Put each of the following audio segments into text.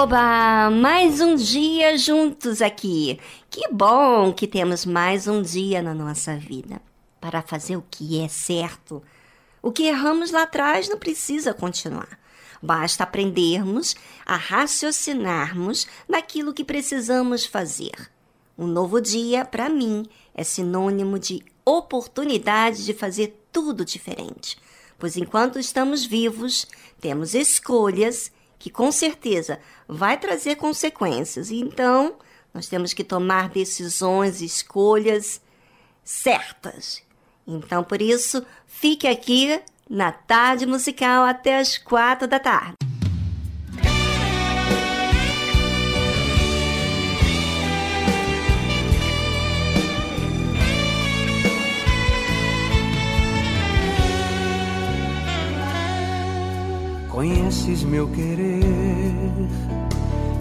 Oba! Mais um dia juntos aqui. Que bom que temos mais um dia na nossa vida para fazer o que é certo. O que erramos lá atrás não precisa continuar. Basta aprendermos a raciocinarmos naquilo que precisamos fazer. Um novo dia, para mim, é sinônimo de oportunidade de fazer tudo diferente. Pois enquanto estamos vivos, temos escolhas que com certeza vai trazer consequências. Então, nós temos que tomar decisões, escolhas certas. Então, por isso, fique aqui na tarde musical até as quatro da tarde. Conheces meu querer,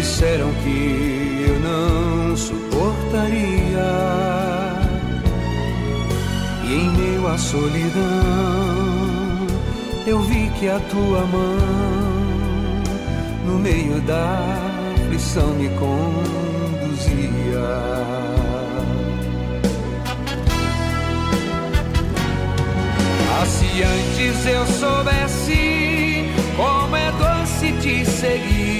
disseram que eu não suportaria. E em meio à solidão, eu vi que a tua mão, no meio da aflição, me conduzia. Ah, se antes eu soubesse como é doce te seguir.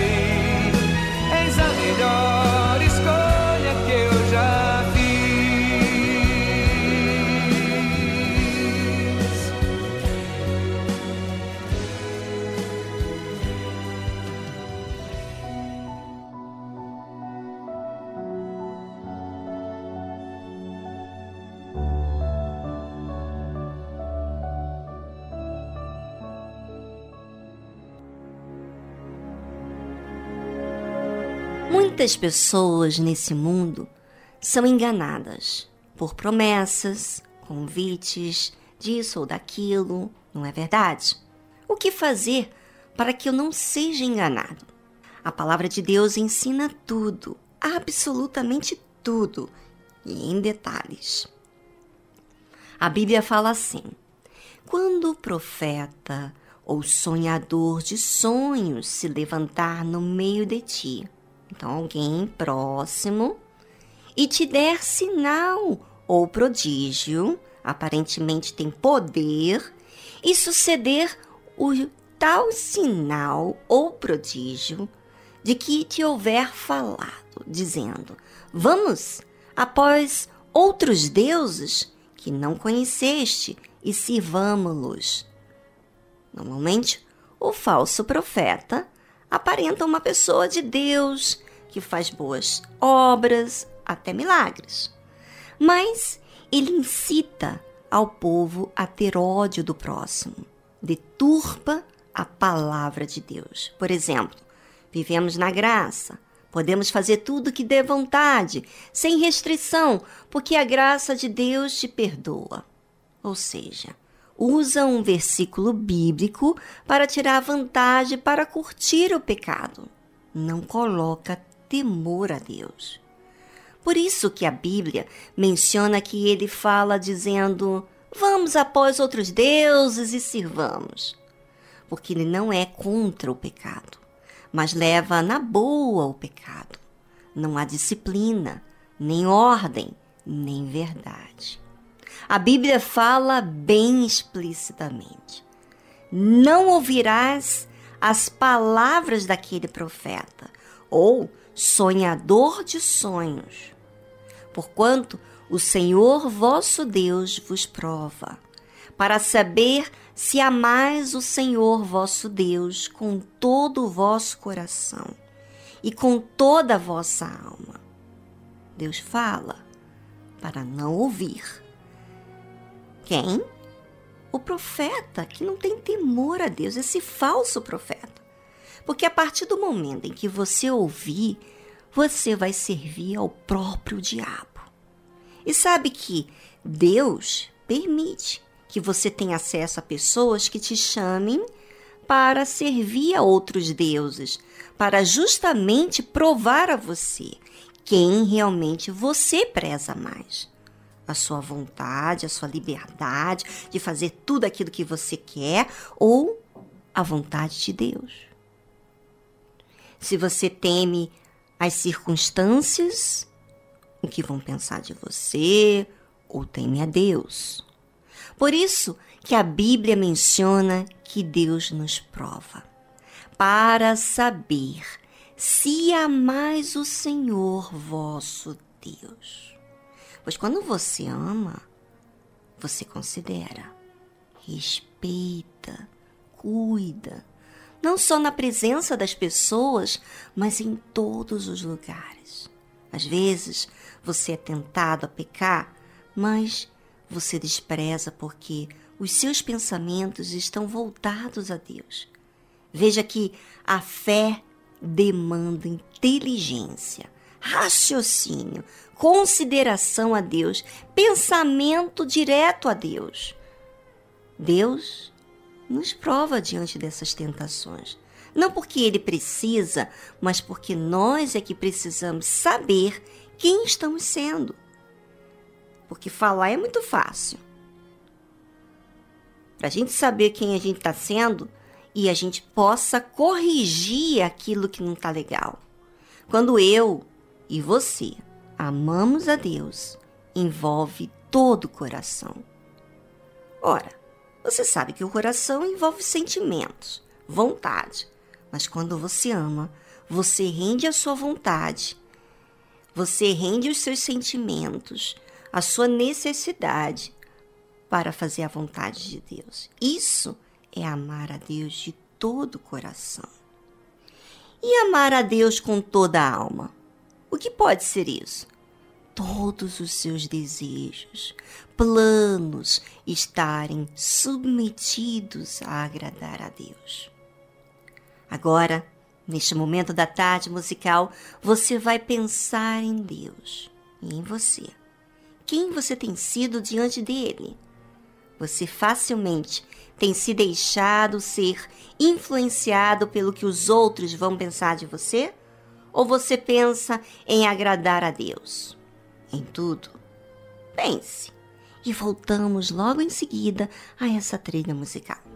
Muitas pessoas nesse mundo são enganadas por promessas, convites, disso ou daquilo, não é verdade? O que fazer para que eu não seja enganado? A palavra de Deus ensina tudo, absolutamente tudo, e em detalhes. A Bíblia fala assim: quando o profeta ou sonhador de sonhos se levantar no meio de ti, então alguém próximo, e te der sinal ou prodígio, aparentemente tem poder, e suceder o tal sinal ou prodígio de que te houver falado, dizendo: Vamos após outros deuses que não conheceste e sirvamo-los. Normalmente, o falso profeta aparenta uma pessoa de Deus que faz boas obras, até milagres. Mas ele incita ao povo a ter ódio do próximo, deturpa a palavra de Deus. Por exemplo, vivemos na graça, podemos fazer tudo que dê vontade, sem restrição, porque a graça de Deus te perdoa. Ou seja, usa um versículo bíblico para tirar vantagem para curtir o pecado. Não coloca temor a Deus. Por isso que a Bíblia menciona que ele fala dizendo: Vamos após outros deuses e sirvamos. Porque ele não é contra o pecado, mas leva na boa o pecado. Não há disciplina, nem ordem, nem verdade. A Bíblia fala bem explicitamente: Não ouvirás as palavras daquele profeta, ou sonhador de sonhos. Porquanto o Senhor vosso Deus vos prova, para saber se amais o Senhor vosso Deus com todo o vosso coração e com toda a vossa alma. Deus fala para não ouvir. Quem? O profeta que não tem temor a Deus, esse falso profeta. Porque a partir do momento em que você ouvir, você vai servir ao próprio diabo. E sabe que Deus permite que você tenha acesso a pessoas que te chamem para servir a outros deuses, para justamente provar a você quem realmente você preza mais. A sua vontade, a sua liberdade de fazer tudo aquilo que você quer ou a vontade de Deus se você teme as circunstâncias, o que vão pensar de você, ou teme a Deus. Por isso que a Bíblia menciona que Deus nos prova, para saber se amais o Senhor vosso Deus. Pois quando você ama, você considera, respeita, cuida, não só na presença das pessoas, mas em todos os lugares. Às vezes você é tentado a pecar, mas você despreza porque os seus pensamentos estão voltados a Deus. Veja que a fé demanda inteligência, raciocínio, consideração a Deus, pensamento direto a Deus. Deus nos prova diante dessas tentações. Não porque ele precisa, mas porque nós é que precisamos saber quem estamos sendo. Porque falar é muito fácil. Para a gente saber quem a gente está sendo e a gente possa corrigir aquilo que não está legal. Quando eu e você amamos a Deus, envolve todo o coração. Ora, você sabe que o coração envolve sentimentos, vontade. Mas quando você ama, você rende a sua vontade, você rende os seus sentimentos, a sua necessidade para fazer a vontade de Deus. Isso é amar a Deus de todo o coração. E amar a Deus com toda a alma? O que pode ser isso? Todos os seus desejos, planos estarem submetidos a agradar a Deus. Agora, neste momento da tarde musical, você vai pensar em Deus e em você. Quem você tem sido diante dele? Você facilmente tem se deixado ser influenciado pelo que os outros vão pensar de você? Ou você pensa em agradar a Deus? Em tudo? Pense. E voltamos logo em seguida a essa trilha musical.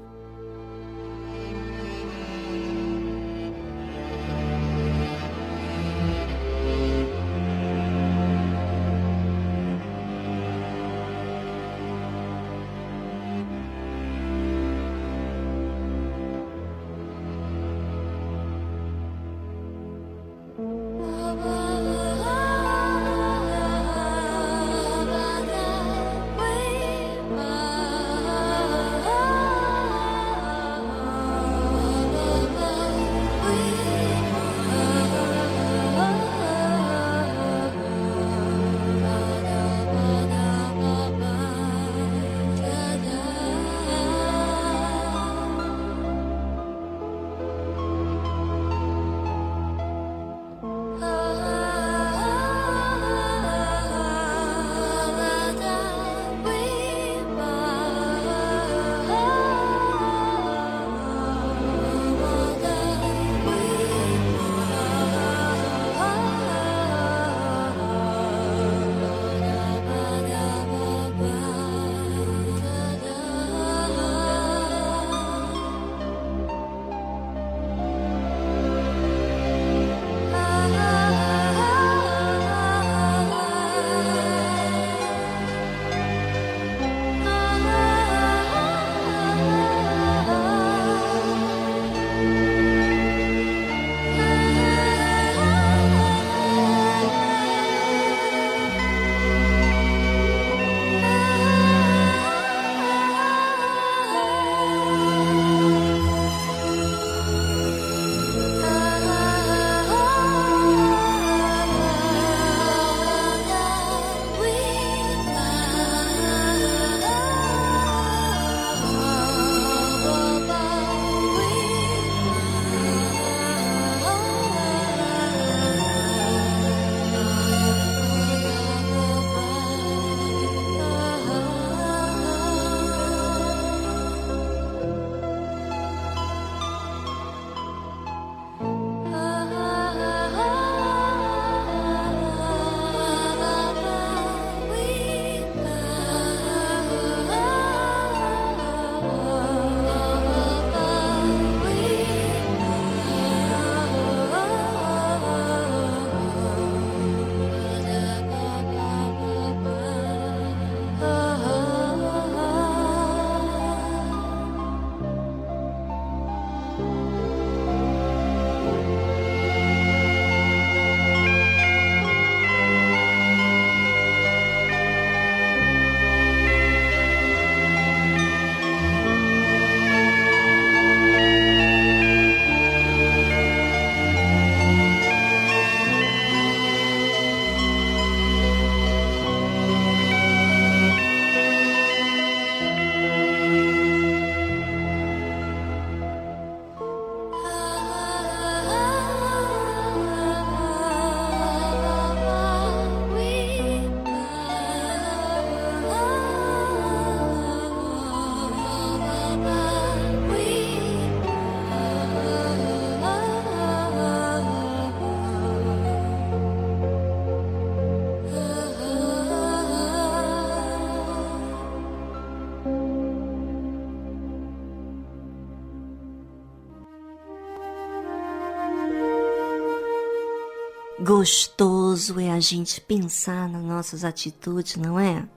Gostoso é a gente pensar nas nossas atitudes, não é?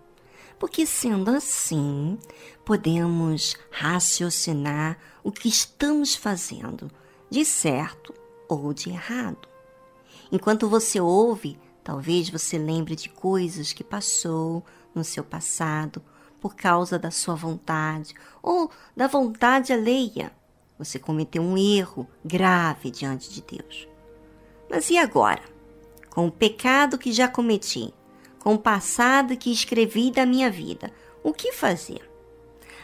Porque sendo assim, podemos raciocinar o que estamos fazendo, de certo ou de errado. Enquanto você ouve, talvez você lembre de coisas que passou no seu passado por causa da sua vontade ou da vontade alheia. Você cometeu um erro grave diante de Deus. Mas e agora? Com o pecado que já cometi, com o passado que escrevi da minha vida, o que fazer?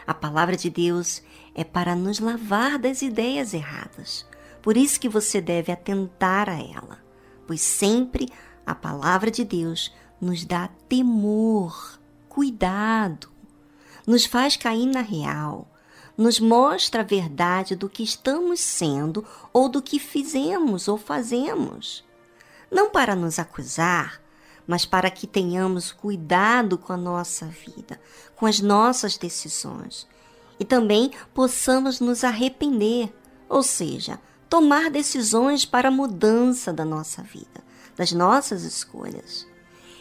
A palavra de Deus é para nos lavar das ideias erradas. Por isso que você deve atentar a ela, pois sempre a palavra de Deus nos dá temor, cuidado, nos faz cair na real, nos mostra a verdade do que estamos sendo ou do que fizemos ou fazemos. Não para nos acusar, mas para que tenhamos cuidado com a nossa vida, com as nossas decisões e também possamos nos arrepender, ou seja, tomar decisões para a mudança da nossa vida, das nossas escolhas.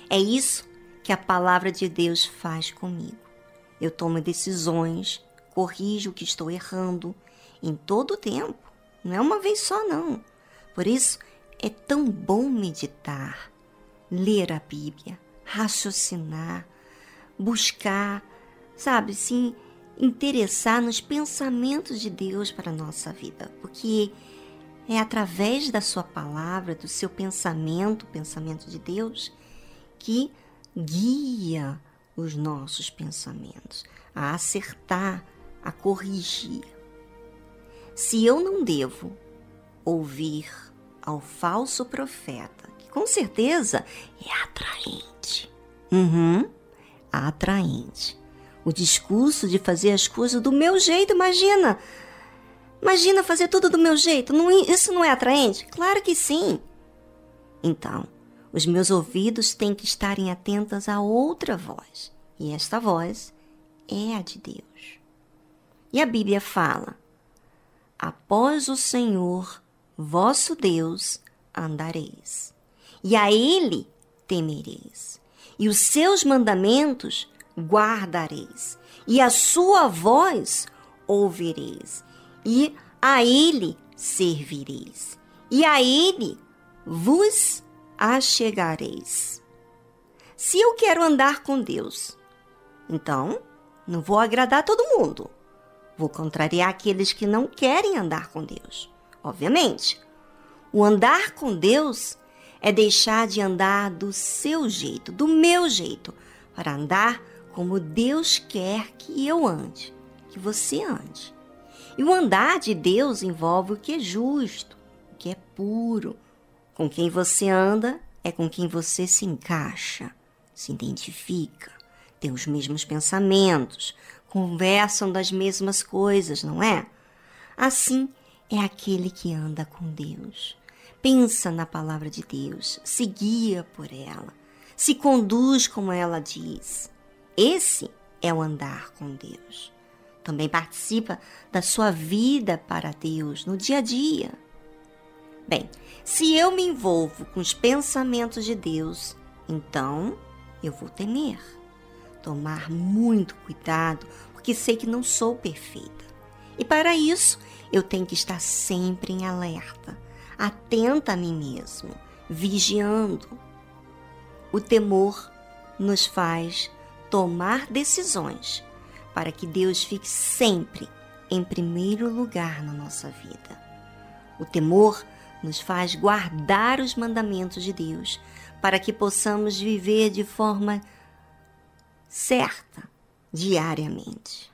É isso que a palavra de Deus faz comigo. Eu tomo decisões, corrijo o que estou errando em todo o tempo, não é uma vez só, não. Por isso, é tão bom meditar, ler a Bíblia, raciocinar, buscar, sabe, sim, interessar nos pensamentos de Deus para a nossa vida, porque é através da sua palavra, do seu pensamento, pensamento de Deus, que guia os nossos pensamentos a acertar, a corrigir. Se eu não devo ouvir ao falso profeta, que com certeza é atraente, uhum, atraente, o discurso de fazer as coisas do meu jeito, imagina. Imagina fazer tudo do meu jeito. Não, isso não é atraente? Claro que sim. Então, os meus ouvidos têm que estarem atentos a outra voz. E esta voz é a de Deus. E a Bíblia fala: Após o Senhor, vosso Deus, andareis, e a Ele temereis, e os seus mandamentos guardareis, e a sua voz ouvireis, e a ele servireis, e a ele vos achegareis. Se eu quero andar com Deus, então não vou agradar todo mundo. Vou contrariar aqueles que não querem andar com Deus. Obviamente, o andar com Deus é deixar de andar do seu jeito, do meu jeito, para andar como Deus quer que eu ande, que você ande. E o andar de Deus envolve o que é justo, o que é puro. Com quem você anda é com quem você se encaixa, se identifica, tem os mesmos pensamentos, conversam das mesmas coisas, não é? Assim é aquele que anda com Deus. Pensa na palavra de Deus, se guia por ela, se conduz como ela diz. Esse é o andar com Deus. Também participa da sua vida para Deus no dia a dia. Bem, se eu me envolvo com os pensamentos de Deus, então eu vou temer, tomar muito cuidado, porque sei que não sou perfeita. E para isso, eu tenho que estar sempre em alerta, atenta a mim mesmo, vigiando. O temor nos faz tomar decisões para que Deus fique sempre em primeiro lugar na nossa vida. O temor nos faz guardar os mandamentos de Deus para que possamos viver de forma certa diariamente.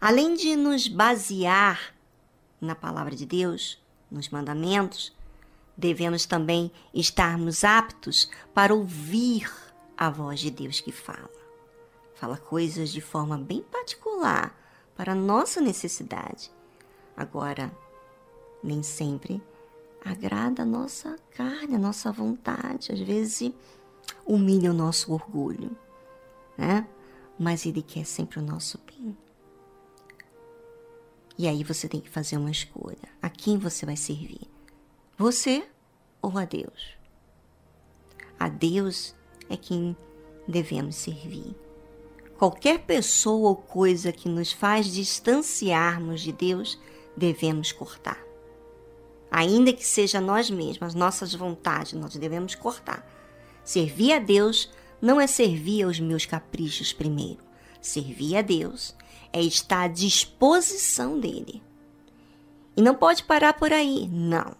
Além de nos basear na palavra de Deus, nos mandamentos, devemos também estarmos aptos para ouvir a voz de Deus que fala fala coisas de forma bem particular para nossa necessidade. Agora, nem sempre agrada a nossa carne, a nossa vontade, às vezes humilha o nosso orgulho, né? Mas ele quer sempre o nosso bem. E aí você tem que fazer uma escolha. A quem você vai servir? Você ou a Deus? A Deus é quem devemos servir. Qualquer pessoa ou coisa que nos faz distanciarmos de Deus, devemos cortar. Ainda que seja nós mesmos, nossas vontades, nós devemos cortar. Servir a Deus não é servir aos meus caprichos primeiro. Servir a Deus é estar à disposição dele. E não pode parar por aí, não.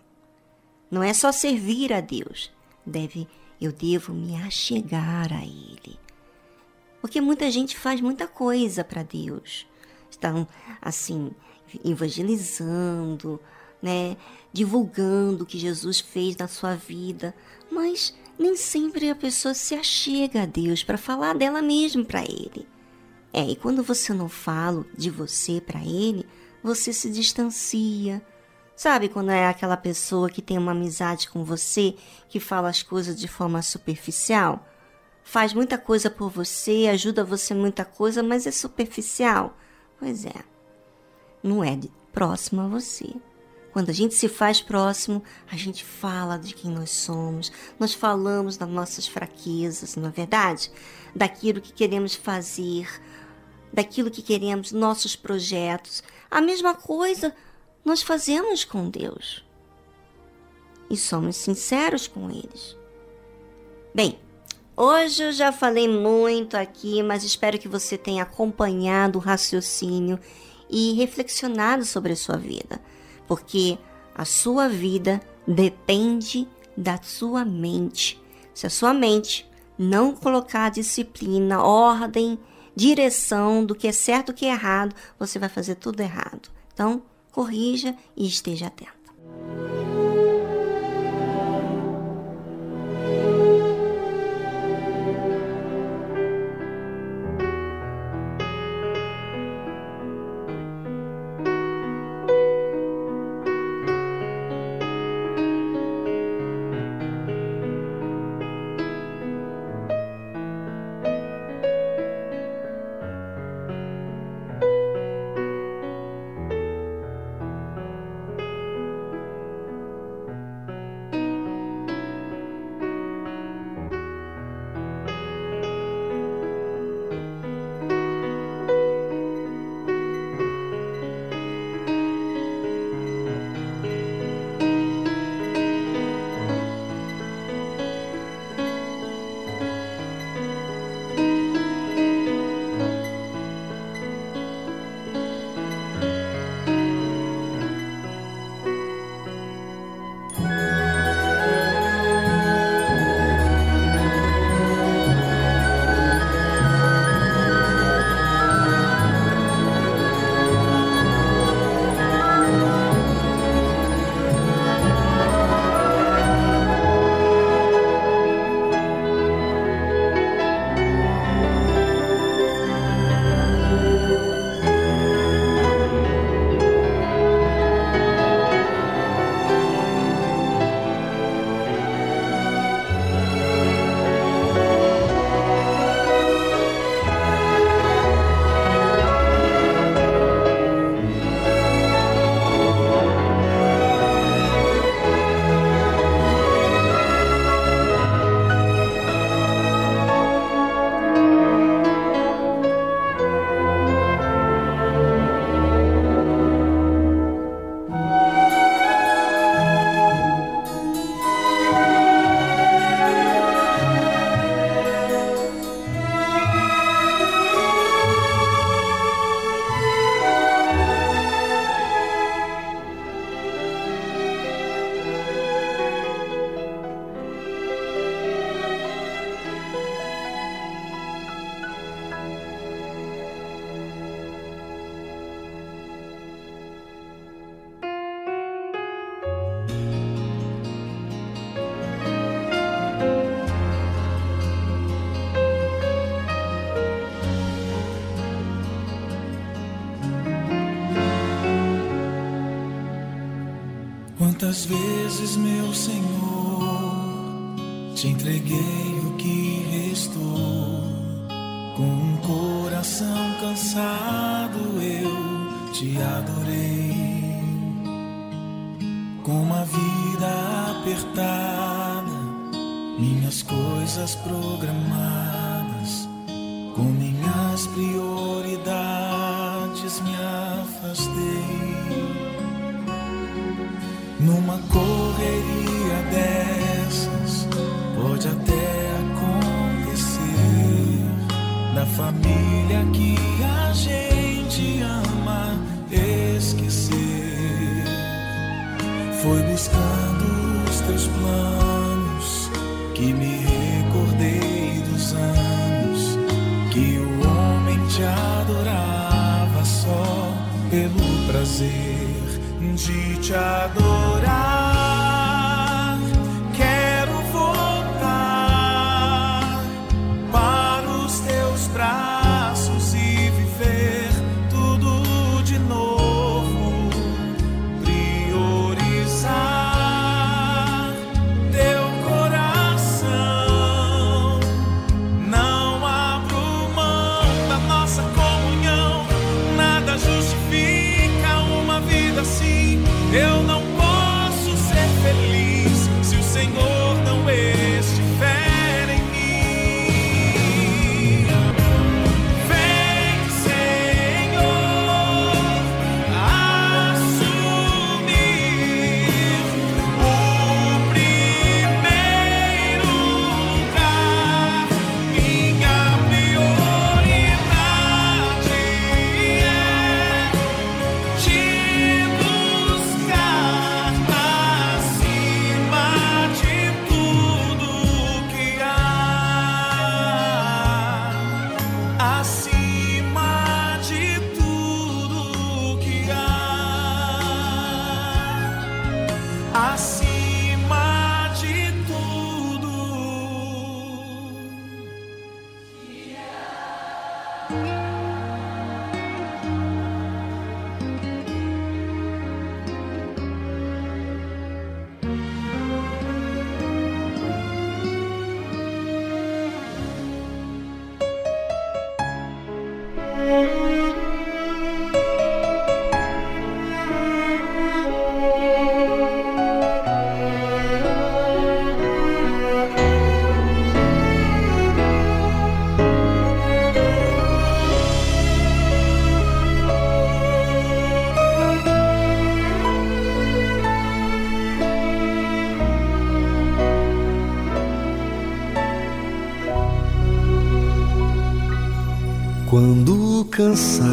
Não é só servir a Deus. Deve, eu devo me achegar a ele. Porque muita gente faz muita coisa para Deus. Estão assim evangelizando, né, divulgando o que Jesus fez na sua vida, mas nem sempre a pessoa se achega a Deus para falar dela mesma para ele. É, e quando você não fala de você para ele, você se distancia. Sabe quando é aquela pessoa que tem uma amizade com você, que fala as coisas de forma superficial? faz muita coisa por você, ajuda você muita coisa, mas é superficial. Pois é, não é próximo a você. Quando a gente se faz próximo, a gente fala de quem nós somos, nós falamos das nossas fraquezas, não é verdade? Daquilo que queremos fazer, daquilo que queremos, nossos projetos. A mesma coisa nós fazemos com Deus. E somos sinceros com eles. Bem, Hoje eu já falei muito aqui, mas espero que você tenha acompanhado o raciocínio e reflexionado sobre a sua vida, porque a sua vida depende da sua mente. Se a sua mente não colocar disciplina, ordem, direção do que é certo e o que é errado, você vai fazer tudo errado. Então, corrija e esteja atento. Quantas vezes, meu Senhor, te entreguei o que restou. Com um coração cansado que me recordei dos anos que o homem te adorava só pelo prazer de te adorar.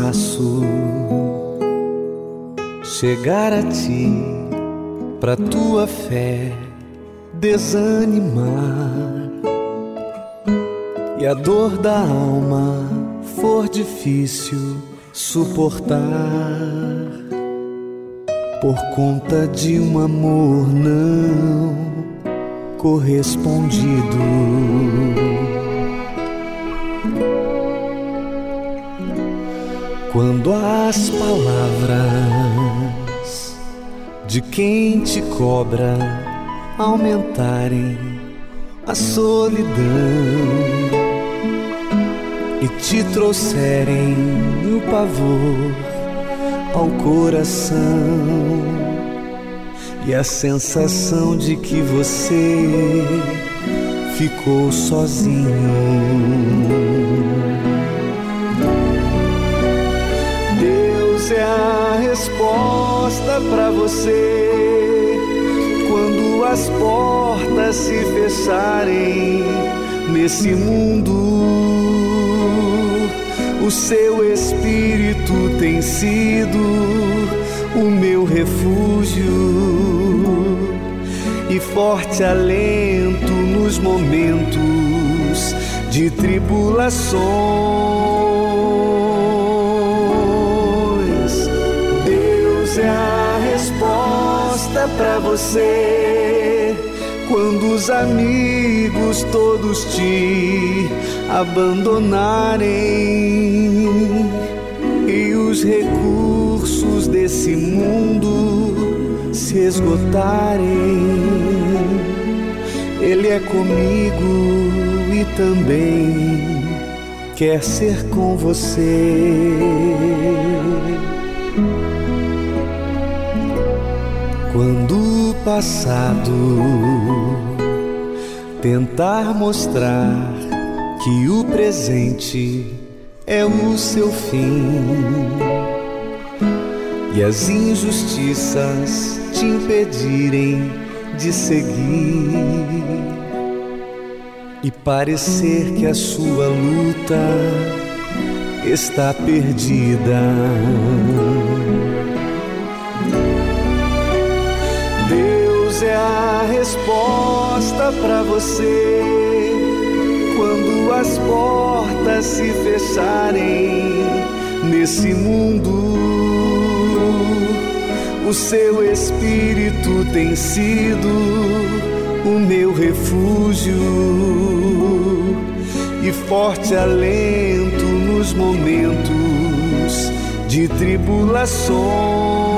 Cansaço chegar a ti, pra tua fé desanimar. E a dor da alma for difícil suportar. Por conta de um amor não correspondido. Quando as palavras de quem te cobra aumentarem a solidão e te trouxerem o pavor ao coração e a sensação de que você ficou sozinho. É a resposta para você quando as portas se fecharem nesse mundo. O seu espírito tem sido o meu refúgio e forte alento nos momentos de tribulações. Para você quando os amigos todos te abandonarem e os recursos desse mundo se esgotarem. Ele é comigo e também quer ser com você. Quando o passado tentar mostrar que o presente é o seu fim e as injustiças te impedirem de seguir e parecer que a sua luta está perdida. A resposta para você quando as portas se fecharem nesse mundo. O seu espírito tem sido o meu refúgio e forte alento nos momentos de tribulações.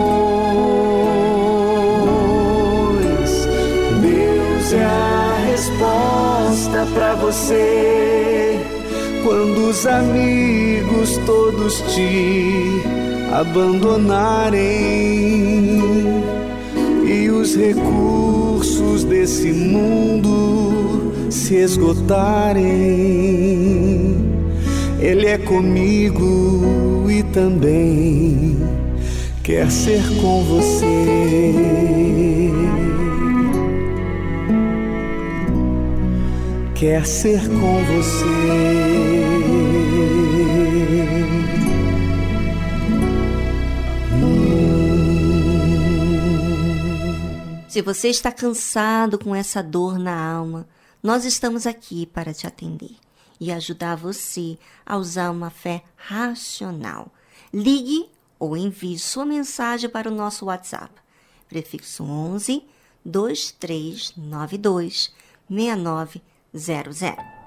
É a resposta para você quando os amigos todos te abandonarem e os recursos desse mundo se esgotarem. Ele é comigo e também quer ser com você. Quer ser com você. Se você está cansado com essa dor na alma, nós estamos aqui para te atender e ajudar você a usar uma fé racional. Ligue ou envie sua mensagem para o nosso WhatsApp, prefixo 11 2392 00.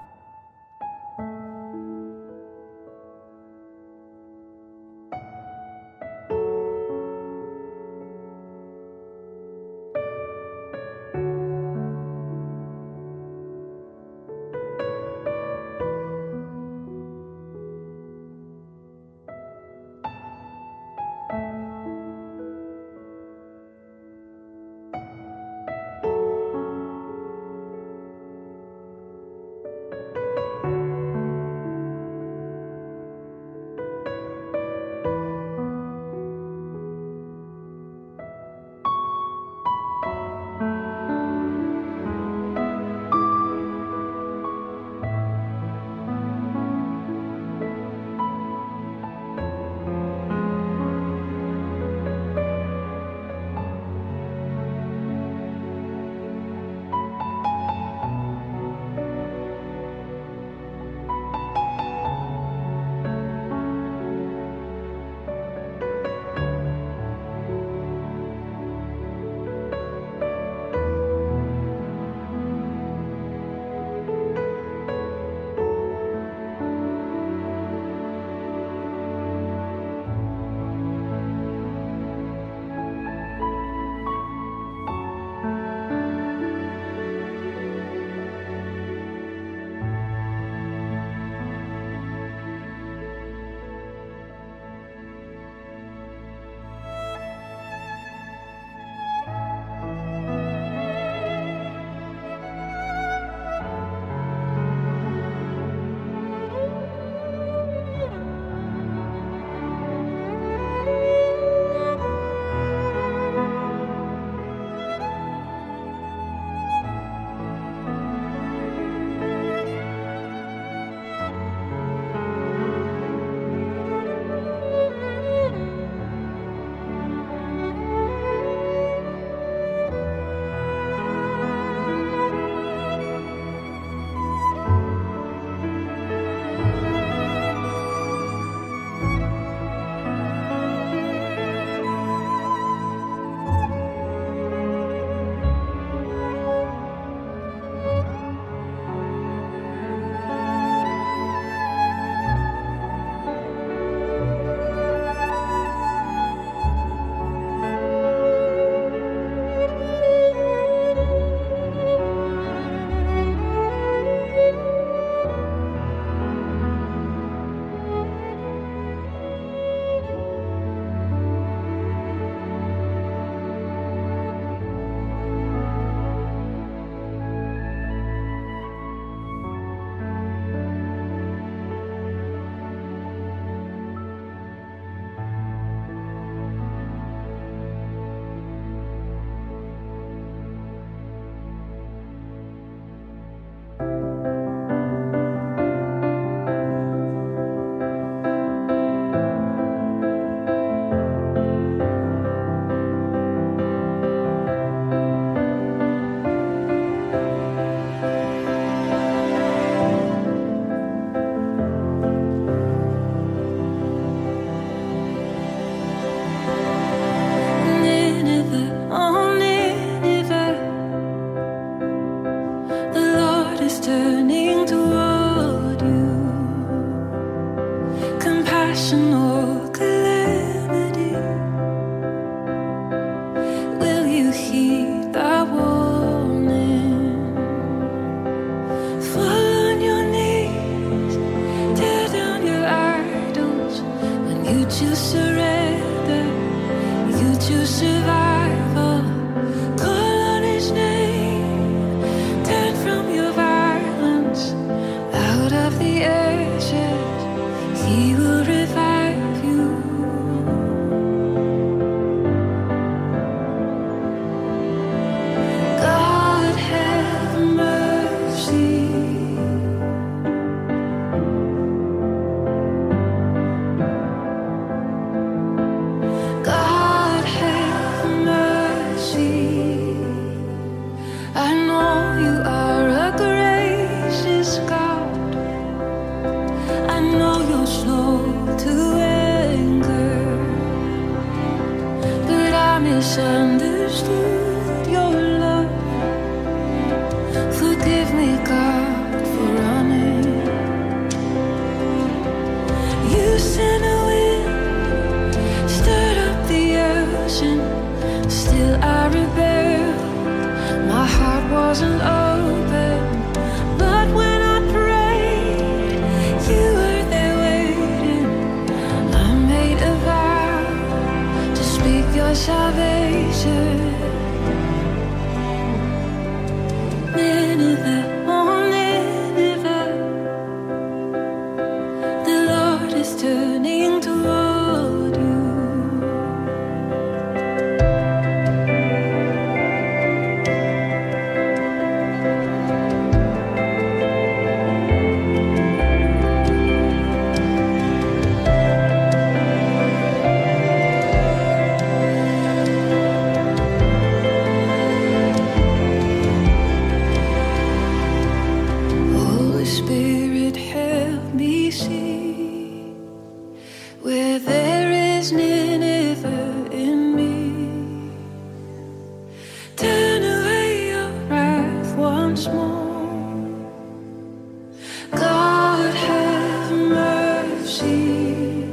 she.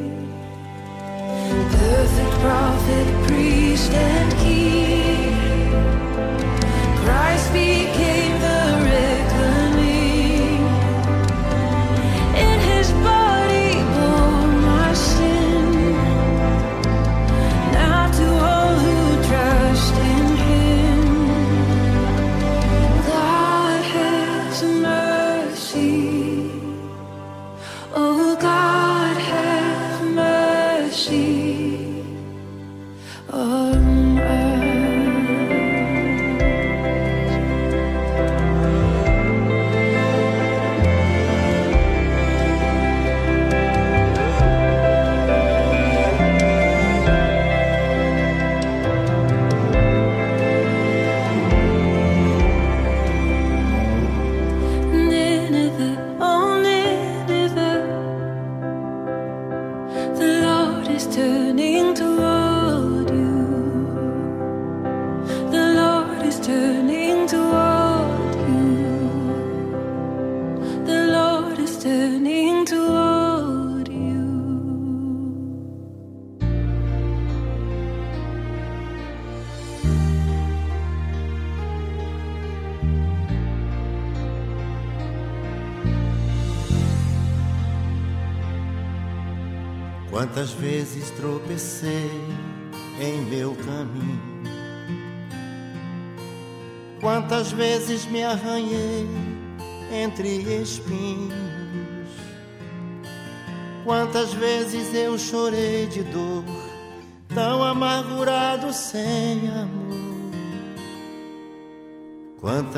Perfect prophet, priest, and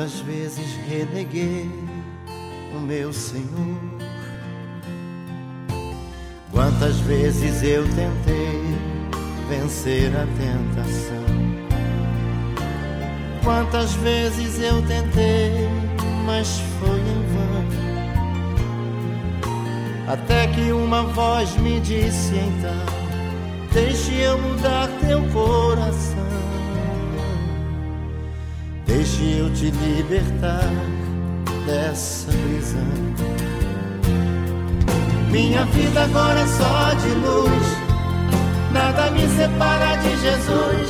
Quantas vezes reneguei o meu Senhor? Quantas vezes eu tentei vencer a tentação? Quantas vezes eu tentei, mas foi em vão. Até que uma voz me disse então: Deixe eu mudar teu coração se eu te libertar dessa prisão. Minha vida agora é só de luz, nada me separa de Jesus.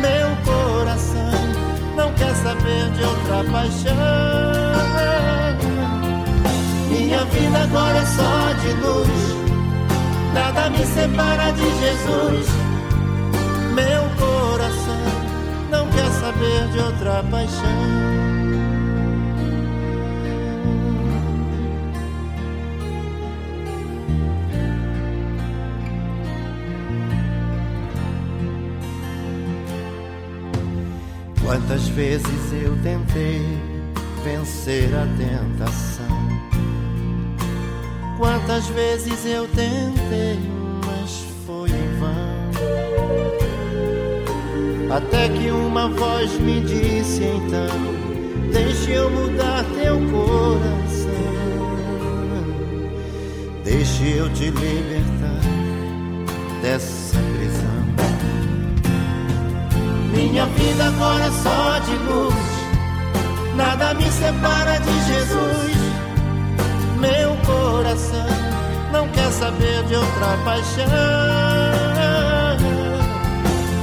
Meu coração não quer saber de outra paixão. Minha vida agora é só de luz, nada me separa de Jesus. Meu saber de outra paixão. Quantas vezes eu tentei vencer a tentação? Quantas vezes eu tentei, Até que uma voz me disse então: Deixe eu mudar teu coração, deixe eu te libertar dessa prisão. Minha vida agora é só de luz. Nada me separa de Jesus. Meu coração não quer saber de outra paixão.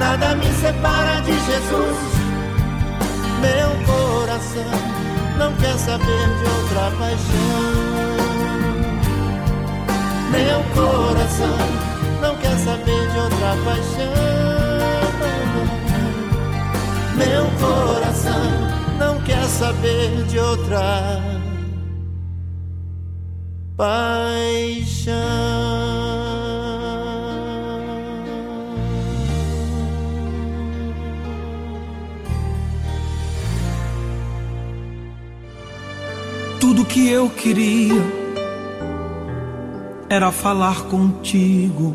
Nada me separa de Jesus. Meu coração não quer saber de outra paixão. Meu coração não quer saber de outra paixão. Meu coração não quer saber de outra paixão. Que eu queria era falar contigo.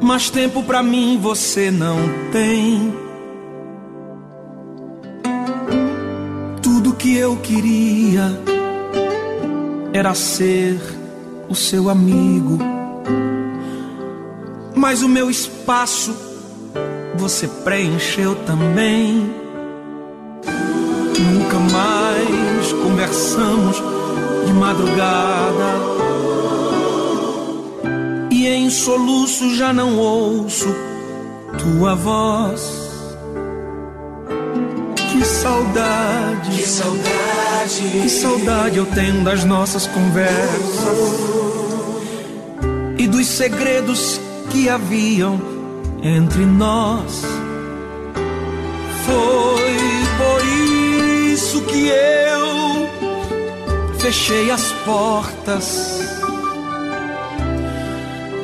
Mas tempo pra mim você não tem. Tudo que eu queria era ser o seu amigo. Mas o meu espaço você preencheu também. Nunca mais conversamos de madrugada. E em soluço já não ouço tua voz. Que saudade, Que saudade, que saudade eu tenho das nossas conversas e dos segredos que haviam entre nós. Foi isso que eu fechei as portas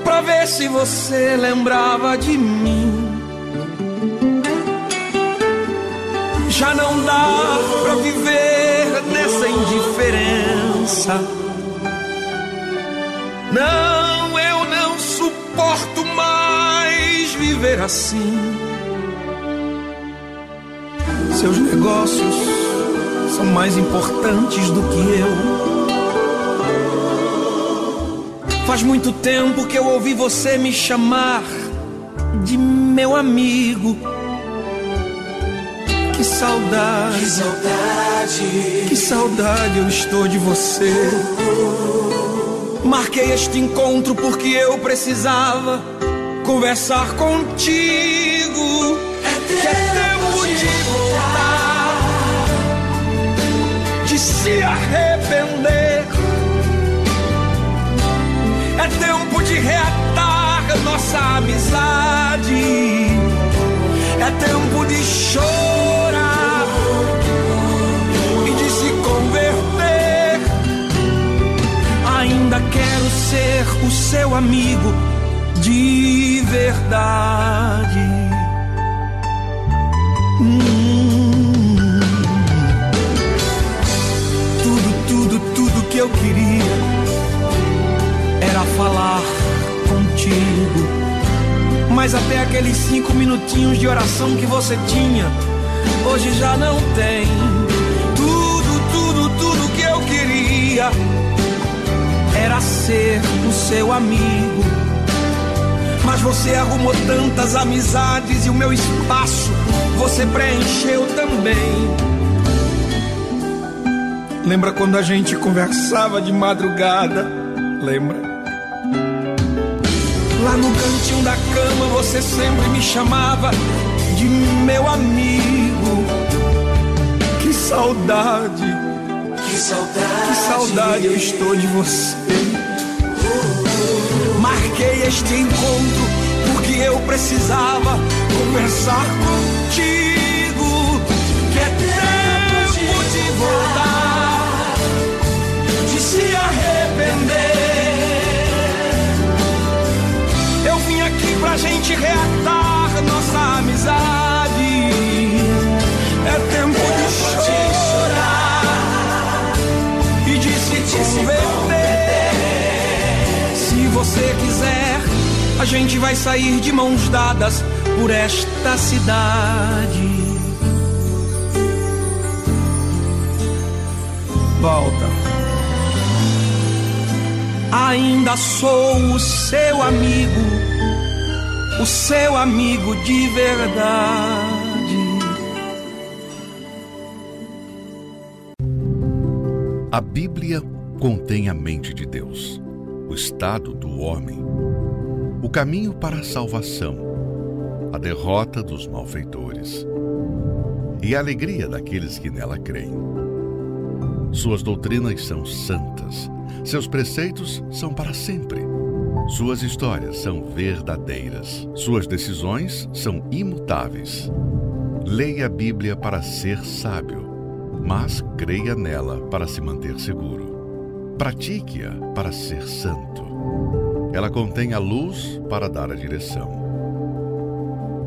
pra ver se você lembrava de mim. Já não dá pra viver nessa indiferença. Não, eu não suporto mais viver assim. Seus negócios são mais importantes do que eu. Faz muito tempo que eu ouvi você me chamar de meu amigo. Que saudade, que saudade, que saudade eu estou de você. Marquei este encontro porque eu precisava conversar contigo. Que é tempo de voltar, de se arrepender. É tempo de reatar nossa amizade. É tempo de chorar e de se converter. Ainda quero ser o seu amigo de verdade. Hum. Eu queria era falar contigo. Mas até aqueles cinco minutinhos de oração que você tinha, hoje já não tem. Tudo, tudo, tudo que eu queria era ser o seu amigo. Mas você arrumou tantas amizades e o meu espaço você preencheu também. Lembra quando a gente conversava de madrugada? Lembra? Lá no cantinho da cama você sempre me chamava de meu amigo. Que saudade, Que saudade. que saudade eu estou de você. Marquei este encontro porque eu precisava conversar contigo. Gente reatar nossa amizade. É tempo de chorar e de se converter. Se você quiser, a gente vai sair de mãos dadas por esta cidade. Volta. Ainda sou o seu amigo, o seu amigo de verdade. A Bíblia contém a mente de Deus, o estado do homem, o caminho para a salvação, a derrota dos malfeitores e a alegria daqueles que nela creem. Suas doutrinas são santas, seus preceitos são para sempre. Suas histórias são verdadeiras, suas decisões são imutáveis. Leia a Bíblia para ser sábio, mas creia nela para se manter seguro. Pratique-a para ser santo. Ela contém a luz para dar a direção.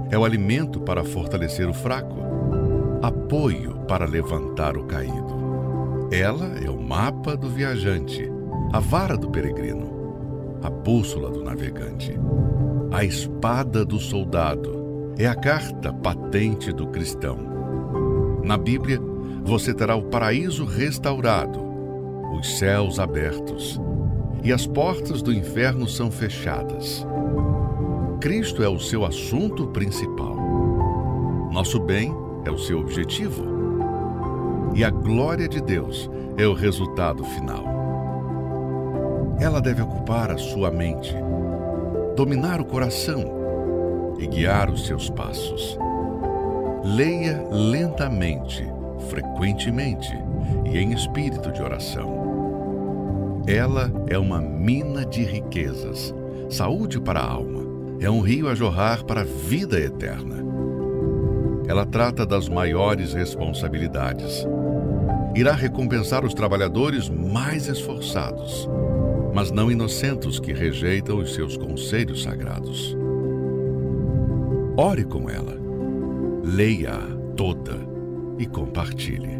É o alimento para fortalecer o fraco, apoio para levantar o caído. Ela é o mapa do viajante, a vara do peregrino, a bússola do navegante, a espada do soldado, é a carta patente do cristão. Na Bíblia, você terá o paraíso restaurado, os céus abertos e as portas do inferno são fechadas. Cristo é o seu assunto principal. Nosso bem é o seu objetivo. E a glória de Deus é o resultado final. Ela deve ocupar a sua mente, dominar o coração e guiar os seus passos. Leia lentamente, frequentemente e em espírito de oração. Ela é uma mina de riquezas, saúde para a alma, é um rio a jorrar para a vida eterna. Ela trata das maiores responsabilidades. Irá recompensar os trabalhadores mais esforçados, mas não inocentes que rejeitam os seus conselhos sagrados. Ore com ela, leia-a toda e compartilhe.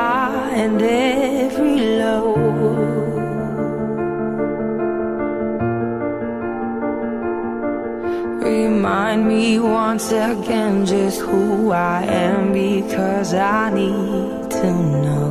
Me once again just who I am because I need to know.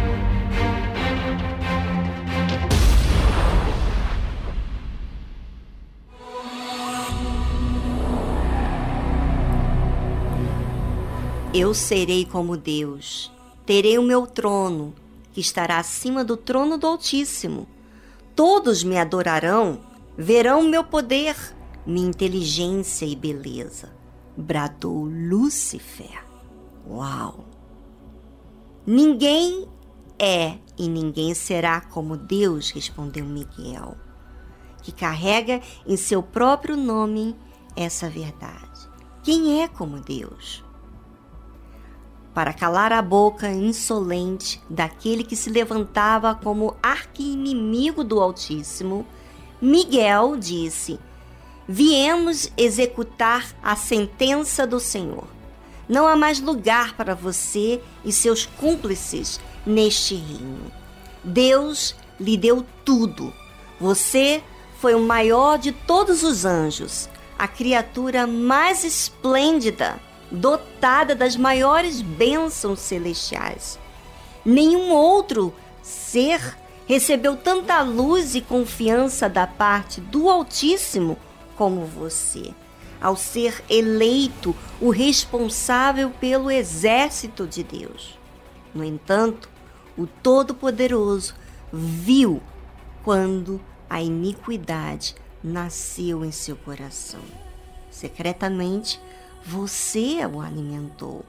Eu serei como Deus, terei o meu trono, que estará acima do trono do Altíssimo. Todos me adorarão, verão meu poder, minha inteligência e beleza. Bradou Lúcifer. Uau! Ninguém é e ninguém será como Deus, respondeu Miguel, que carrega em seu próprio nome essa verdade. Quem é como Deus? Para calar a boca insolente daquele que se levantava como arqui-inimigo do Altíssimo, Miguel disse: Viemos executar a sentença do Senhor. Não há mais lugar para você e seus cúmplices neste reino. Deus lhe deu tudo. Você foi o maior de todos os anjos, a criatura mais esplêndida, dotada das maiores bênçãos celestiais. Nenhum outro ser recebeu tanta luz e confiança da parte do Altíssimo como você, ao ser eleito o responsável pelo exército de Deus. No entanto, o Todo-Poderoso viu quando a iniquidade nasceu em seu coração. Secretamente, você o alimentou,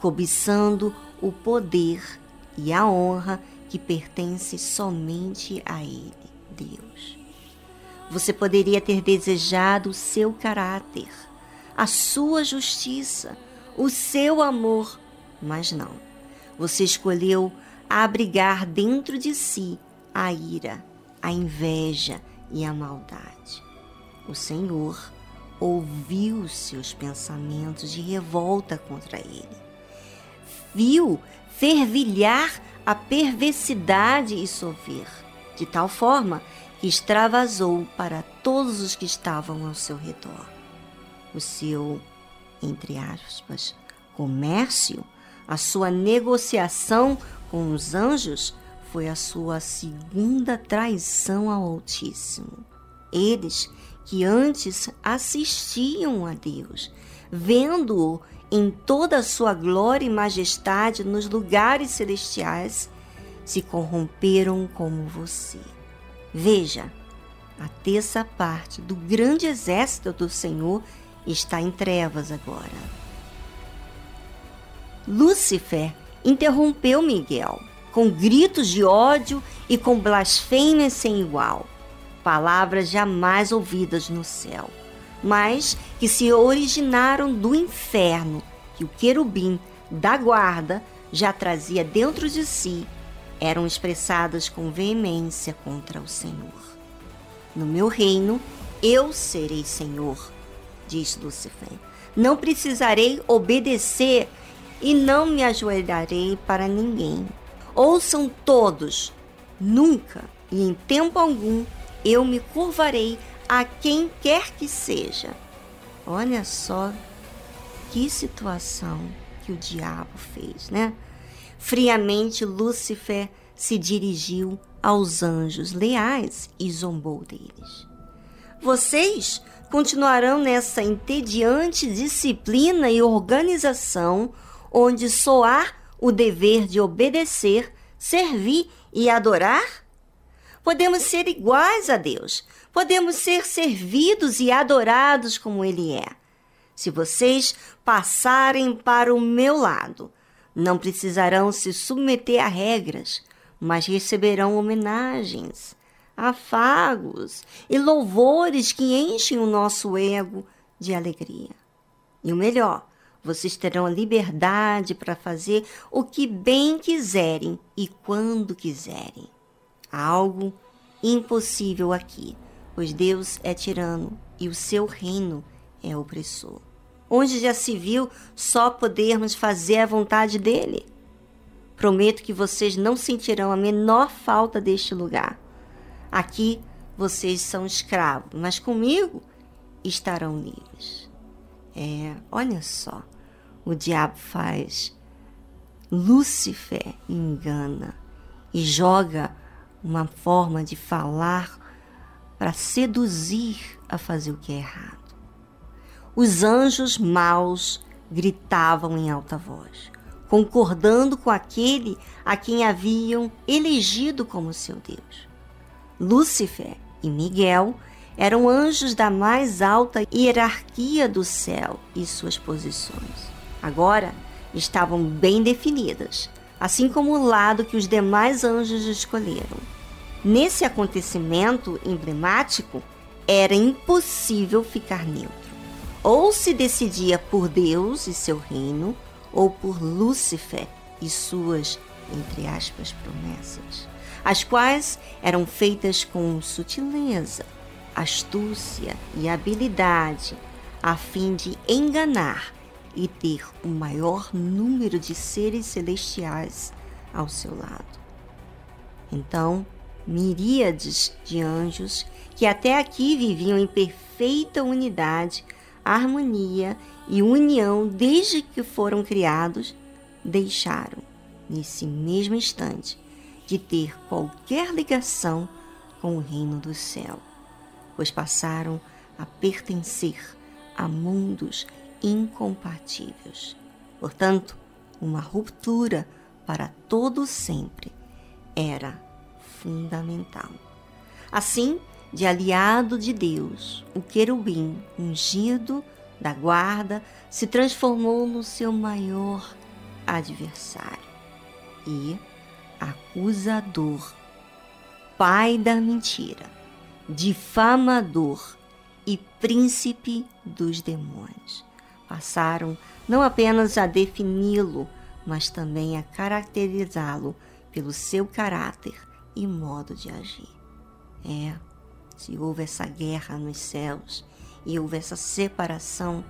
cobiçando o poder e a honra que pertence somente a Ele, Deus. Você poderia ter desejado o seu caráter, a sua justiça, o seu amor, mas não. Você escolheu abrigar dentro de si a ira, a inveja e a maldade. O Senhor ouviu seus pensamentos de revolta contra ele. Viu fervilhar a perversidade e sover, de tal forma que extravasou para todos os que estavam ao seu redor. O seu, entre aspas, comércio, a sua negociação com os anjos foi a sua segunda traição ao Altíssimo. Eles que antes assistiam a Deus, vendo-o em toda a sua glória e majestade nos lugares celestiais, se corromperam como você. Veja, a terça parte do grande exército do Senhor está em trevas agora. Lúcifer interrompeu Miguel com gritos de ódio e com blasfêmias sem igual palavras jamais ouvidas no céu, mas que se originaram do inferno, que o querubim da guarda já trazia dentro de si, eram expressadas com veemência contra o Senhor. No meu reino, eu serei Senhor, diz Lúcifer. Não precisarei obedecer e não me ajoelharei para ninguém. Ouçam todos, nunca e em tempo algum eu me curvarei a quem quer que seja. Olha só que situação que o diabo fez, né? Friamente, Lúcifer se dirigiu aos anjos leais e zombou deles. Vocês continuarão nessa entediante disciplina e organização onde soar o dever de obedecer, servir e adorar? Podemos ser iguais a Deus. Podemos ser servidos e adorados como Ele é. Se vocês passarem para o meu lado, não precisarão se submeter a regras, mas receberão homenagens, afagos e louvores que enchem o nosso ego de alegria. E o melhor, vocês terão a liberdade para fazer o que bem quiserem e quando quiserem algo impossível aqui, pois Deus é tirano e o seu reino é opressor. Onde já se viu só podermos fazer a vontade dele? Prometo que vocês não sentirão a menor falta deste lugar. Aqui vocês são escravos, mas comigo estarão livres. É, olha só, o diabo faz. Lúcifer engana e joga uma forma de falar para seduzir a fazer o que é errado. Os anjos maus gritavam em alta voz, concordando com aquele a quem haviam elegido como seu Deus. Lúcifer e Miguel eram anjos da mais alta hierarquia do céu e suas posições. Agora estavam bem definidas assim como o lado que os demais anjos escolheram. Nesse acontecimento emblemático, era impossível ficar neutro. Ou se decidia por Deus e seu reino, ou por Lúcifer e suas, entre aspas, promessas, as quais eram feitas com sutileza, astúcia e habilidade, a fim de enganar e ter o maior número de seres celestiais ao seu lado. Então, miríades de anjos que até aqui viviam em perfeita unidade, harmonia e união desde que foram criados, deixaram, nesse mesmo instante, de ter qualquer ligação com o reino do céu, pois passaram a pertencer a mundos incompatíveis. Portanto, uma ruptura para todo sempre era fundamental. Assim, de aliado de Deus, o querubim ungido da guarda se transformou no seu maior adversário e acusador, pai da mentira, difamador e príncipe dos demônios. Passaram não apenas a defini-lo, mas também a caracterizá-lo pelo seu caráter e modo de agir. É, se houve essa guerra nos céus e houve essa separação,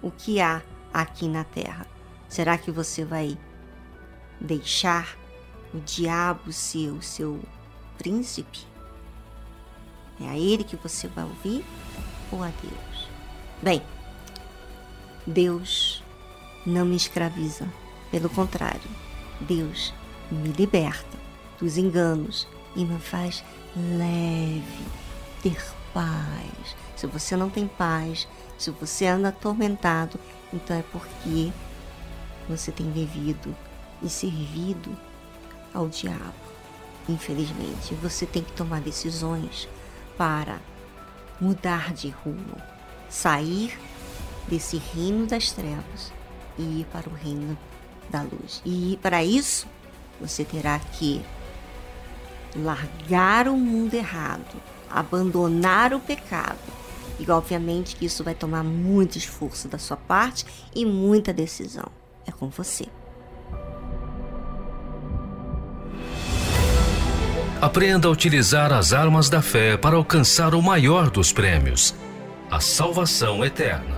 o que há aqui na terra? Será que você vai deixar o diabo ser o seu príncipe? É a ele que você vai ouvir ou a Deus? Bem, Deus não me escraviza, pelo contrário, Deus me liberta dos enganos e me faz leve, ter paz. Se você não tem paz, se você anda atormentado, então é porque você tem vivido e servido ao diabo. Infelizmente, você tem que tomar decisões para mudar de rumo, sair desse reino das trevas e ir para o reino da luz. E para isso, você terá que largar o mundo errado, abandonar o pecado. E obviamente que isso vai tomar muito esforço da sua parte e muita decisão. É com você. Aprenda a utilizar as armas da fé para alcançar o maior dos prêmios, a salvação eterna.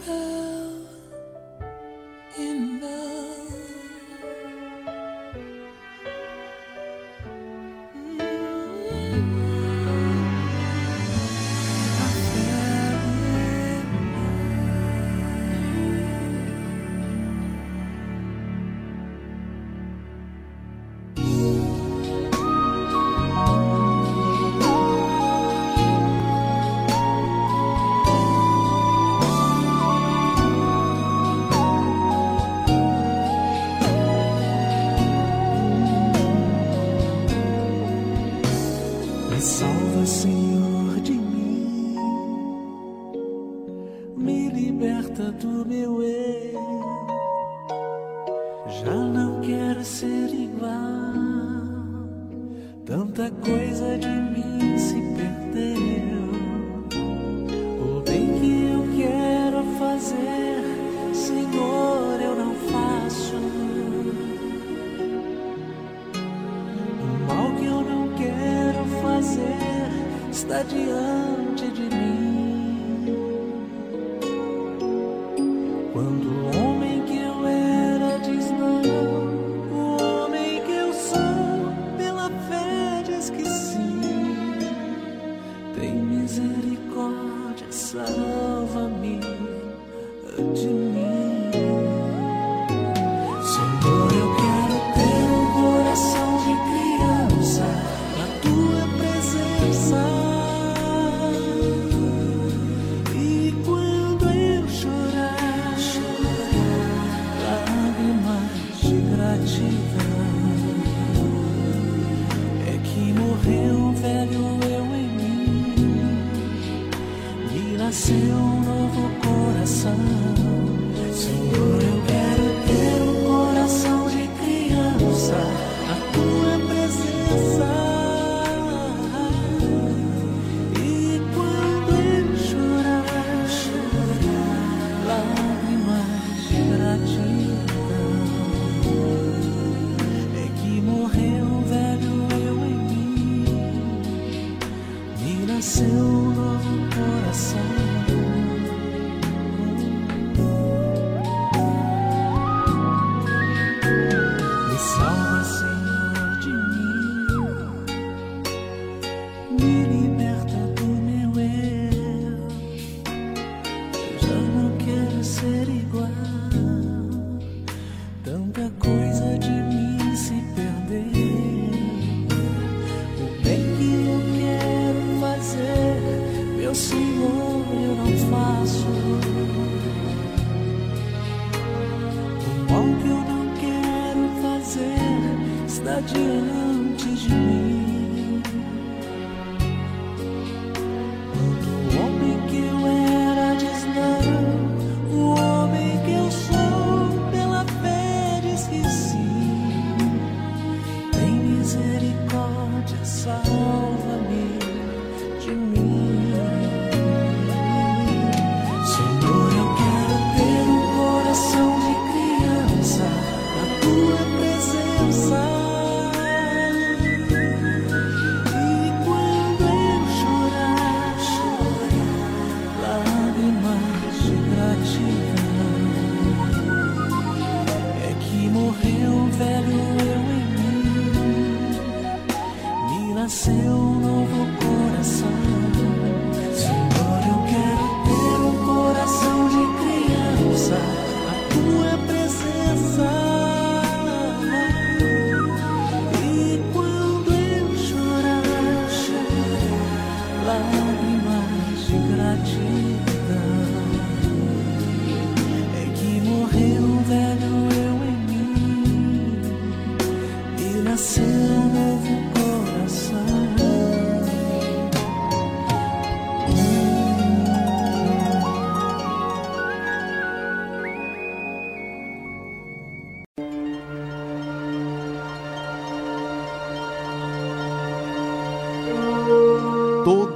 river.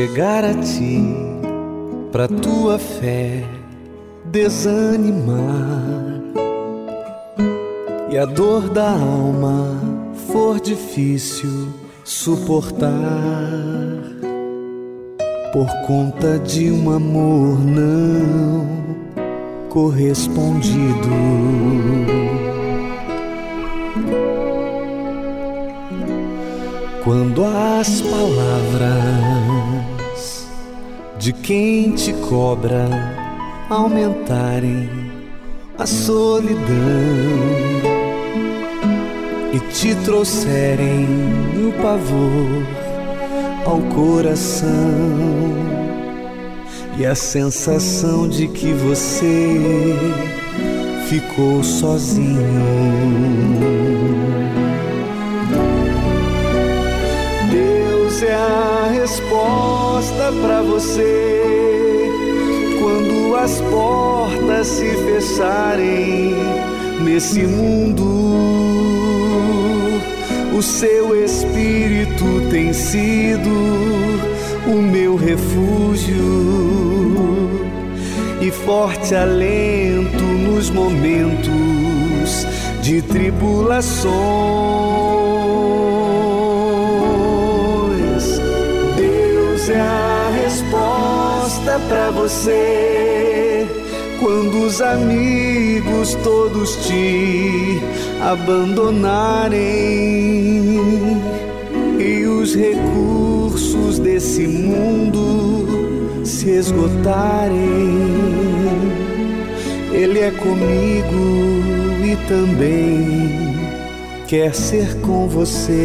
Chegar a ti, pra tua fé desanimar e a dor da alma for difícil suportar por conta de um amor não correspondido. Quando as palavras de quem te cobra aumentarem a solidão e te trouxerem o pavor ao coração e a sensação de que você ficou sozinho. Deus é a resposta para você quando as portas se fecharem nesse mundo. O seu espírito tem sido o meu refúgio e forte alento nos momentos de tribulações. A resposta para você quando os amigos todos te abandonarem e os recursos desse mundo se esgotarem. Ele é comigo e também quer ser com você.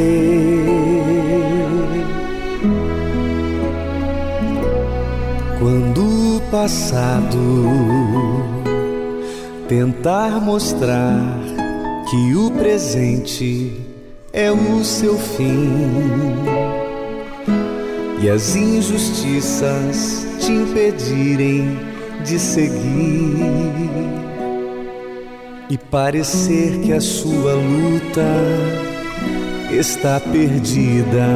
Passado tentar mostrar que o presente é o seu fim e as injustiças te impedirem de seguir e parecer que a sua luta está perdida.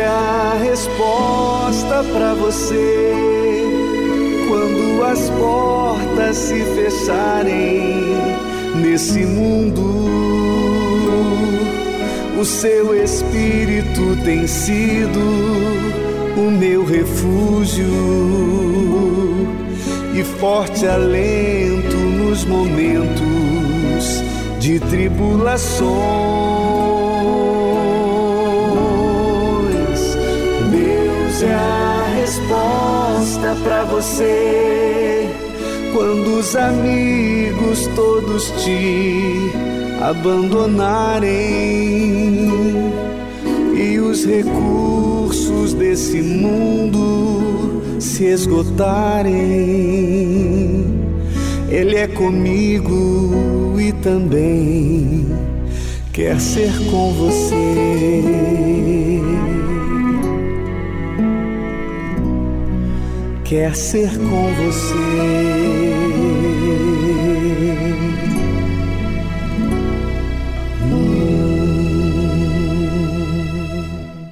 É a resposta para você quando as portas se fecharem nesse mundo. O seu espírito tem sido o meu refúgio e forte alento nos momentos de tribulações. É a resposta para você quando os amigos todos te abandonarem e os recursos desse mundo se esgotarem. Ele é comigo e também quer ser com você. quer ser com você.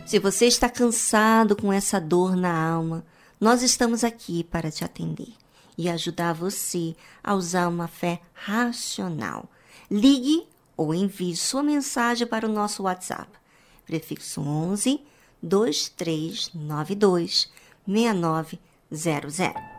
Se você está cansado com essa dor na alma, nós estamos aqui para te atender e ajudar você a usar uma fé racional. Ligue ou envie sua mensagem para o nosso WhatsApp, prefixo 11 2392 69 00.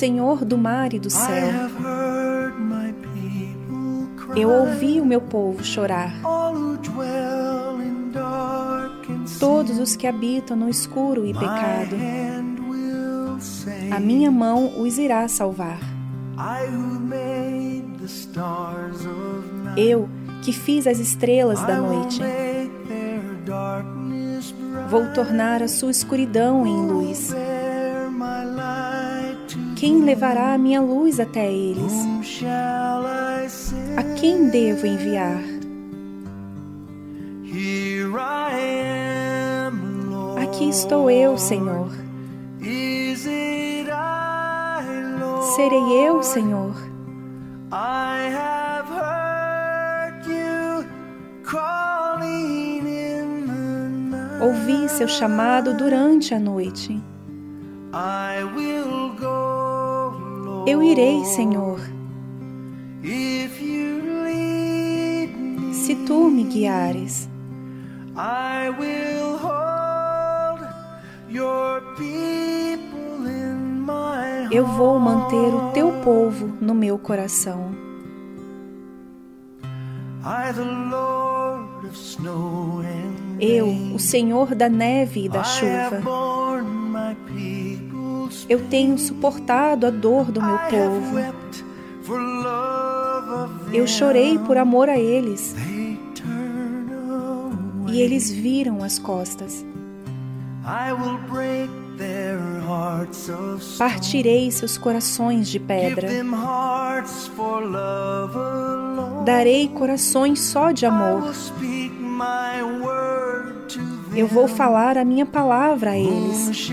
Senhor do mar e do céu. Eu ouvi o meu povo chorar. Todos os que habitam no escuro e pecado. A minha mão os irá salvar. Eu, que fiz as estrelas da noite, vou tornar a sua escuridão em luz. Quem levará a minha luz até eles? A quem devo enviar? Aqui estou eu, Senhor. Serei eu, Senhor. Ouvi seu chamado durante a noite. Eu irei, Senhor. Se tu me guiares, eu vou manter o teu povo no meu coração. Eu, o Senhor da neve e da chuva, eu tenho suportado a dor do meu povo. Eu chorei por amor a eles. E eles viram as costas. Partirei seus corações de pedra. Darei corações só de amor. Eu vou falar a minha palavra a eles.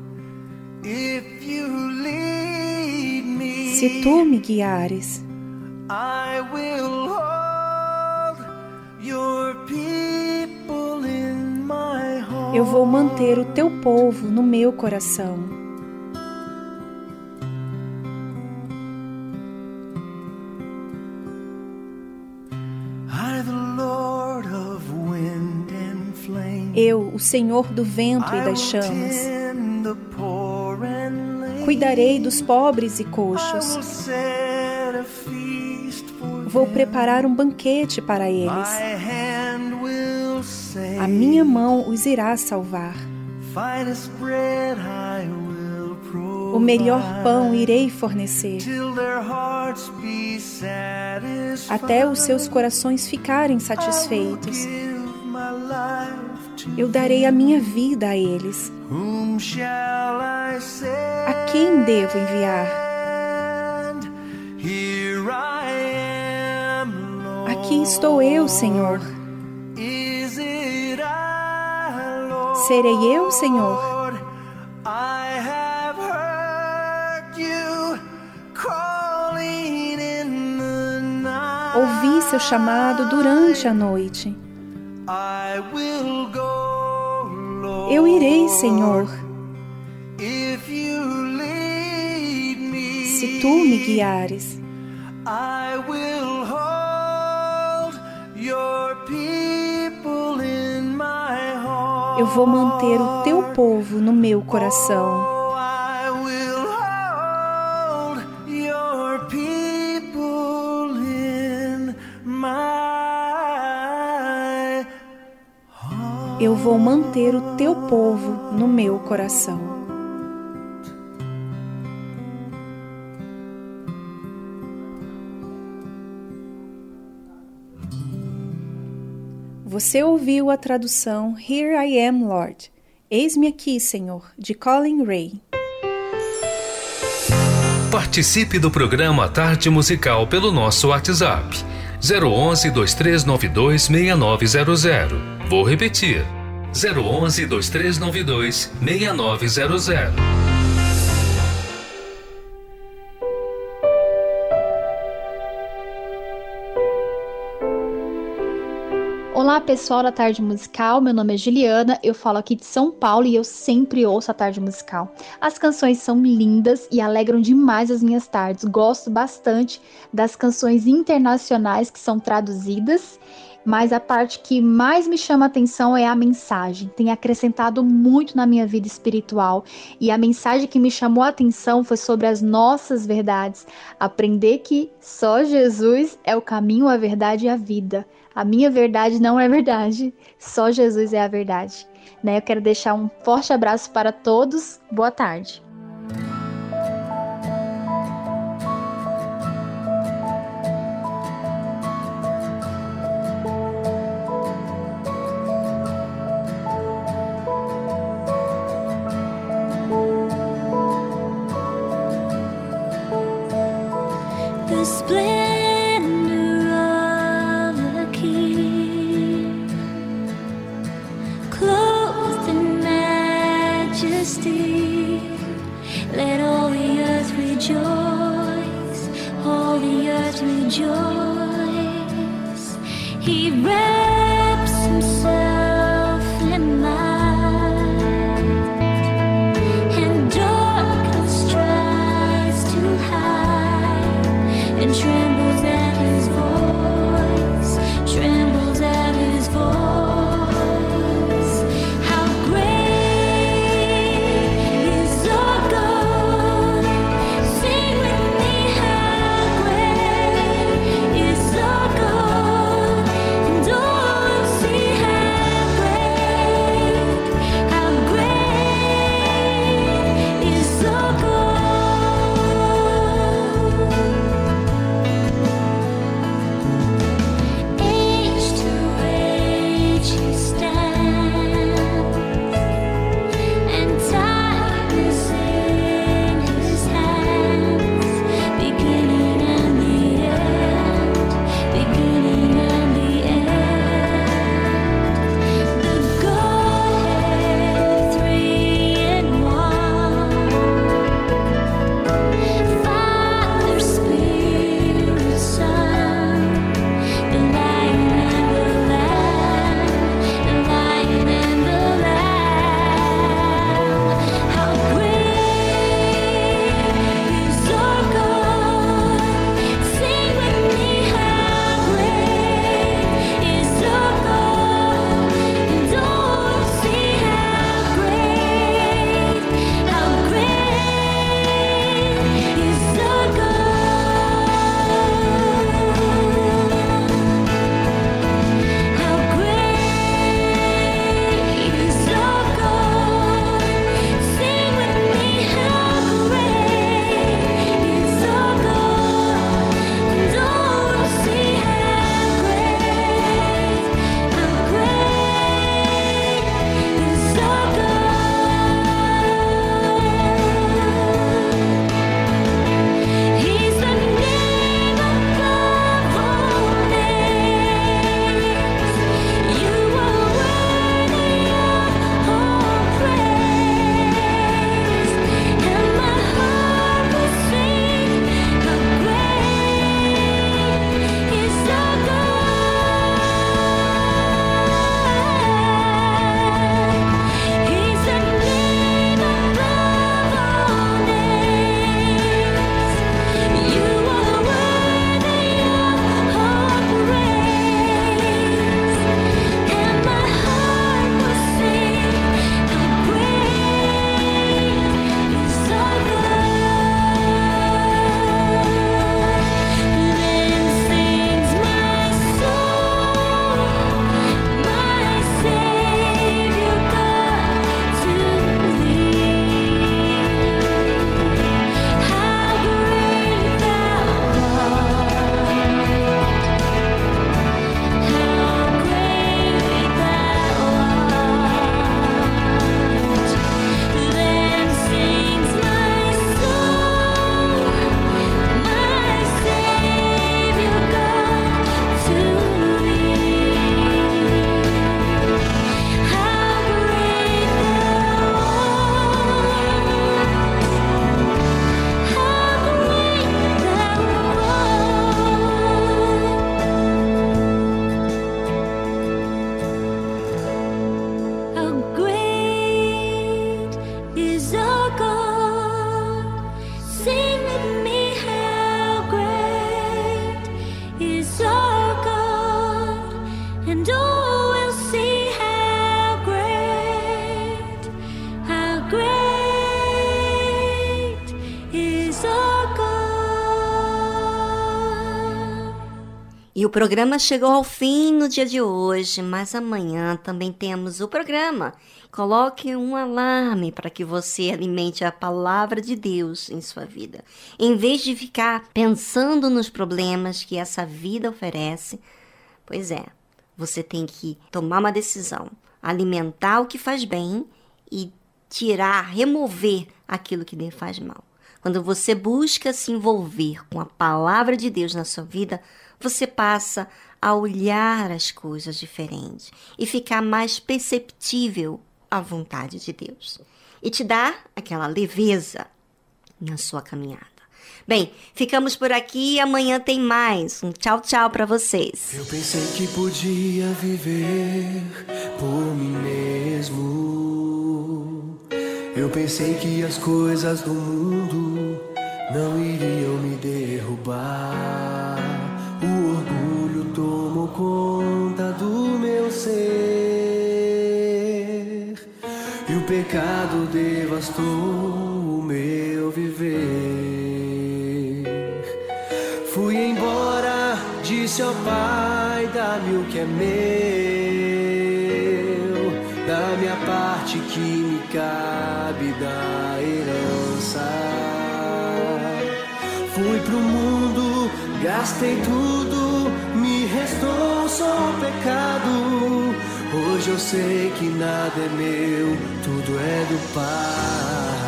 Se tu me guiares, eu vou manter o teu povo no meu coração. Eu, o Senhor do vento e das chamas. Cuidarei dos pobres e coxos. Vou preparar um banquete para eles. A minha mão os irá salvar. O melhor pão irei fornecer, até os seus corações ficarem satisfeitos. Eu darei a minha vida a eles. A quem devo enviar? Aqui estou eu, Senhor. Serei eu, Senhor. Ouvi seu chamado durante a noite. Eu irei, Senhor. Se tu me guiares, eu vou manter o teu povo no meu coração. Eu vou manter o teu povo no meu coração. Você ouviu a tradução Here I Am, Lord. Eis-me aqui, Senhor, de Colin Ray. Participe do programa Tarde Musical pelo nosso WhatsApp 011 2392 6900. Vou repetir 011 2392 6900. Olá pessoal da Tarde Musical, meu nome é Juliana, eu falo aqui de São Paulo e eu sempre ouço a Tarde Musical. As canções são lindas e alegram demais as minhas tardes. Gosto bastante das canções internacionais que são traduzidas mas a parte que mais me chama atenção é a mensagem. Tem acrescentado muito na minha vida espiritual e a mensagem que me chamou a atenção foi sobre as nossas verdades. Aprender que só Jesus é o caminho, a verdade e a vida. A minha verdade não é verdade, só Jesus é a verdade. Né? Eu quero deixar um forte abraço para todos. Boa tarde. Programa chegou ao fim no dia de hoje, mas amanhã também temos o programa. Coloque um alarme para que você alimente a palavra de Deus em sua vida. Em vez de ficar pensando nos problemas que essa vida oferece, pois é, você tem que tomar uma decisão, alimentar o que faz bem e tirar, remover aquilo que lhe faz mal. Quando você busca se envolver com a palavra de Deus na sua vida, você passa a olhar as coisas diferentes e ficar mais perceptível à vontade de Deus. E te dá aquela leveza na sua caminhada. Bem, ficamos por aqui e amanhã tem mais. Um tchau, tchau para vocês. Eu pensei que podia viver por mim mesmo. Eu pensei que as coisas do mundo não iriam me derrubar. Ser. E o pecado devastou o meu viver. Fui embora, disse ao Pai: dá-me o que é meu, da minha parte que me cabe da herança. Fui pro mundo, gastei tudo, me restou só o pecado. Hoje eu sei que nada é meu, tudo é do Pai,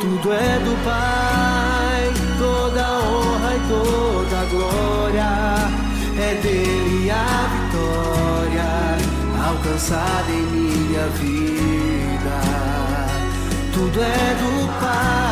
tudo é do Pai, toda honra e toda glória é dele a vitória alcançada em minha vida. Tudo é do Pai,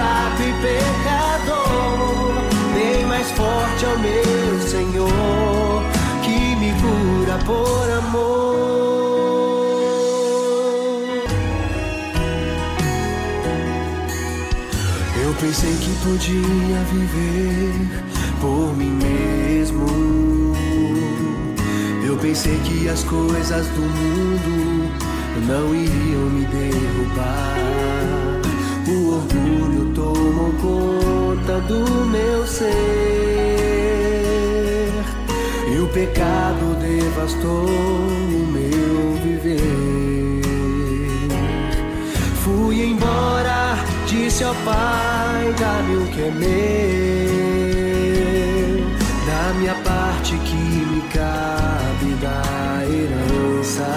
forte é o meu Senhor que me cura por amor. Eu pensei que podia viver por mim mesmo. Eu pensei que as coisas do mundo não iriam me derrubar. O orgulho tomou conta do meu ser. E o pecado devastou o meu viver. Fui embora, disse ao Pai: dá-me o que é meu, da minha parte que me cabe da herança.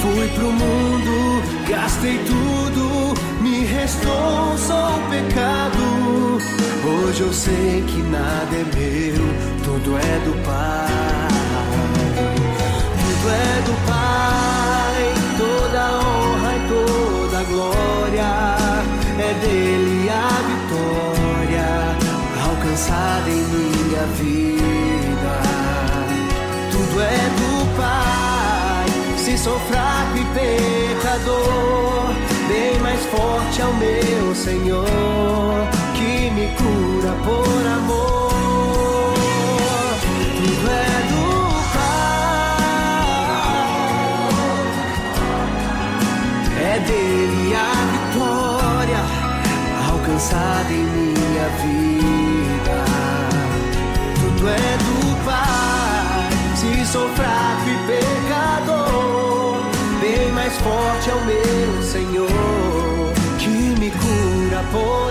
Fui pro mundo, gastei tudo, me restou só o pecado. Hoje eu sei que nada é meu, tudo é do Pai. Tudo é do Pai, toda honra e toda glória é dele a vitória alcançada em minha vida. Tudo é do Pai, se sou fraco e pecador, forte é o meu Senhor que me cura por amor. Tudo é do Pai, é dele a vitória alcançada em minha vida. Tudo é do Pai, se sou fraco e pecador, bem mais forte é o meu for